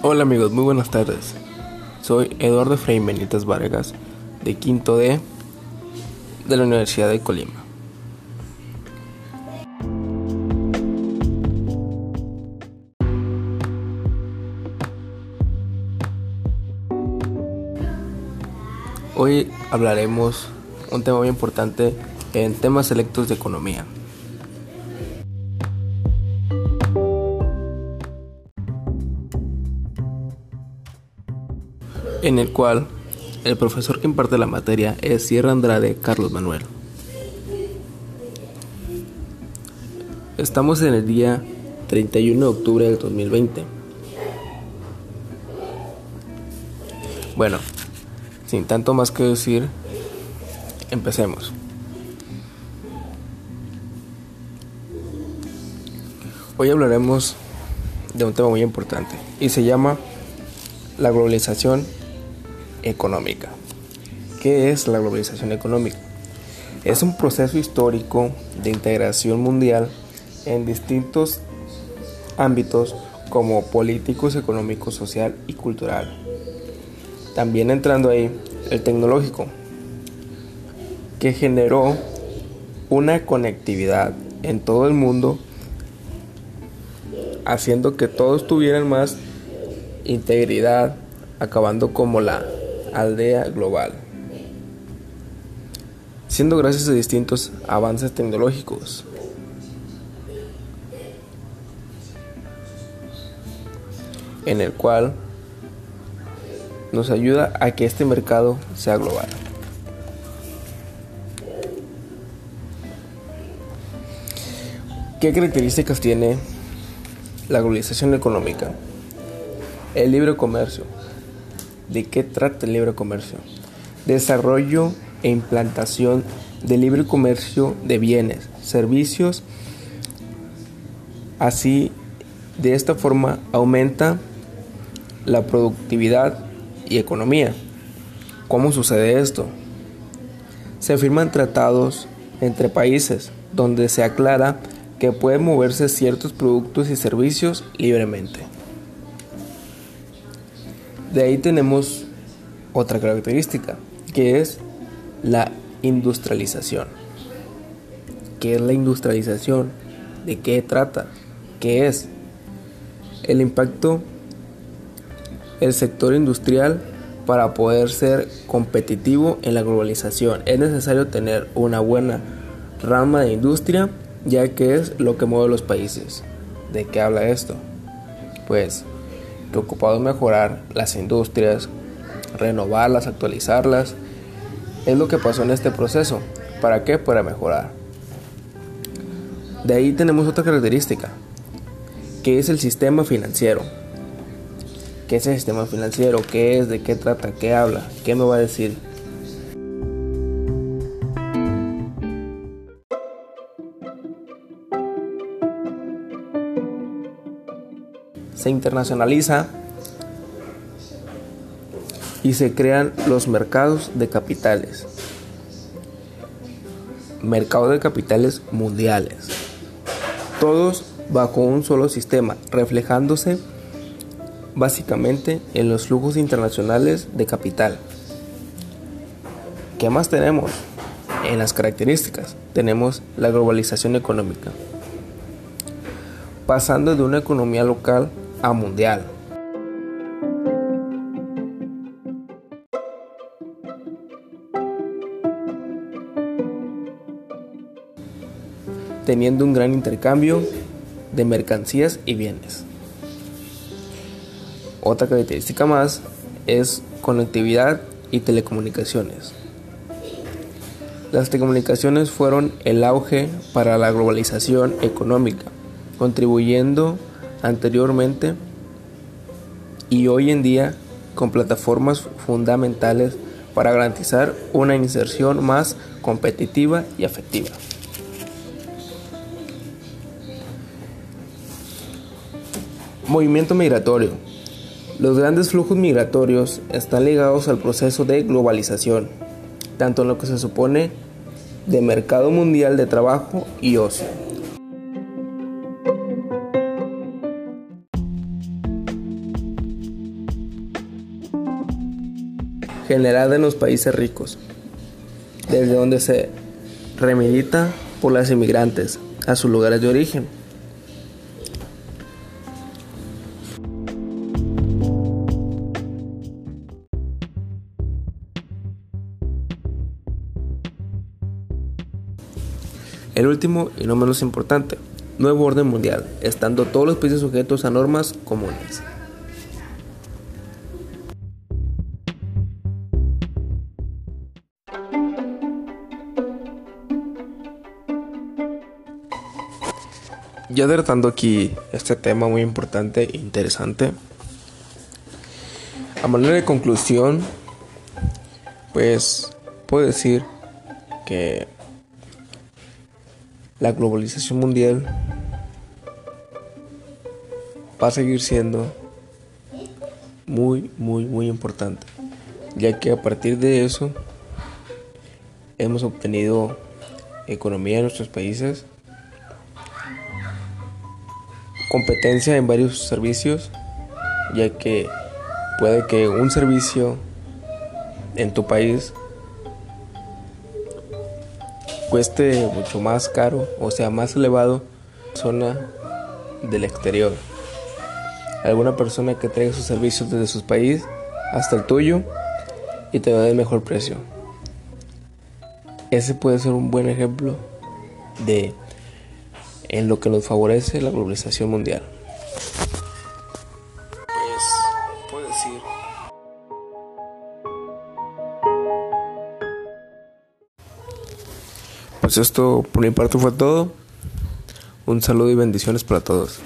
Hola amigos, muy buenas tardes. Soy Eduardo Frei Benítez Vargas, de Quinto D de la Universidad de Colima. Hoy hablaremos un tema muy importante en temas selectos de economía. En el cual el profesor que imparte la materia es Sierra Andrade Carlos Manuel. Estamos en el día 31 de octubre del 2020. Bueno, sin tanto más que decir, empecemos. Hoy hablaremos de un tema muy importante y se llama la globalización económica. ¿Qué es la globalización económica? Es un proceso histórico de integración mundial en distintos ámbitos como políticos, económico, social y cultural. También entrando ahí el tecnológico, que generó una conectividad en todo el mundo, haciendo que todos tuvieran más integridad, acabando como la aldea global, siendo gracias a distintos avances tecnológicos. en el cual nos ayuda a que este mercado sea global. ¿Qué características tiene la globalización económica? El libre comercio, ¿De qué trata el libre comercio? Desarrollo e implantación del libre comercio de bienes, servicios. Así, de esta forma aumenta la productividad y economía. ¿Cómo sucede esto? Se firman tratados entre países donde se aclara que pueden moverse ciertos productos y servicios libremente. De ahí tenemos otra característica, que es la industrialización. ¿Qué es la industrialización? ¿De qué trata? ¿Qué es? El impacto el sector industrial para poder ser competitivo en la globalización. Es necesario tener una buena rama de industria, ya que es lo que mueve los países. ¿De qué habla esto? Pues preocupado en mejorar las industrias, renovarlas, actualizarlas. Es lo que pasó en este proceso. ¿Para qué? Para mejorar. De ahí tenemos otra característica, que es el sistema financiero. ¿Qué es el sistema financiero? ¿Qué es? ¿De qué trata? ¿Qué habla? ¿Qué me va a decir? Se internacionaliza y se crean los mercados de capitales. Mercados de capitales mundiales. Todos bajo un solo sistema, reflejándose básicamente en los flujos internacionales de capital. ¿Qué más tenemos? En las características tenemos la globalización económica. Pasando de una economía local a mundial. teniendo un gran intercambio de mercancías y bienes. Otra característica más es conectividad y telecomunicaciones. Las telecomunicaciones fueron el auge para la globalización económica, contribuyendo anteriormente y hoy en día con plataformas fundamentales para garantizar una inserción más competitiva y afectiva. Movimiento migratorio. Los grandes flujos migratorios están ligados al proceso de globalización, tanto en lo que se supone de mercado mundial de trabajo y ocio. Generada en los países ricos, desde donde se remilita por las inmigrantes a sus lugares de origen. El último y no menos importante, nuevo orden mundial, estando todos los países sujetos a normas comunes. Ya tratando aquí este tema muy importante e interesante, a manera de conclusión, pues puedo decir que la globalización mundial va a seguir siendo muy, muy, muy importante, ya que a partir de eso hemos obtenido economía en nuestros países, competencia en varios servicios, ya que puede que un servicio en tu país cueste mucho más caro o sea más elevado zona del exterior. Alguna persona que traiga sus servicios desde su país hasta el tuyo y te da el mejor precio. Ese puede ser un buen ejemplo de en lo que nos favorece la globalización mundial. Pues puedo decir. Pues esto por mi parte fue todo. Un saludo y bendiciones para todos.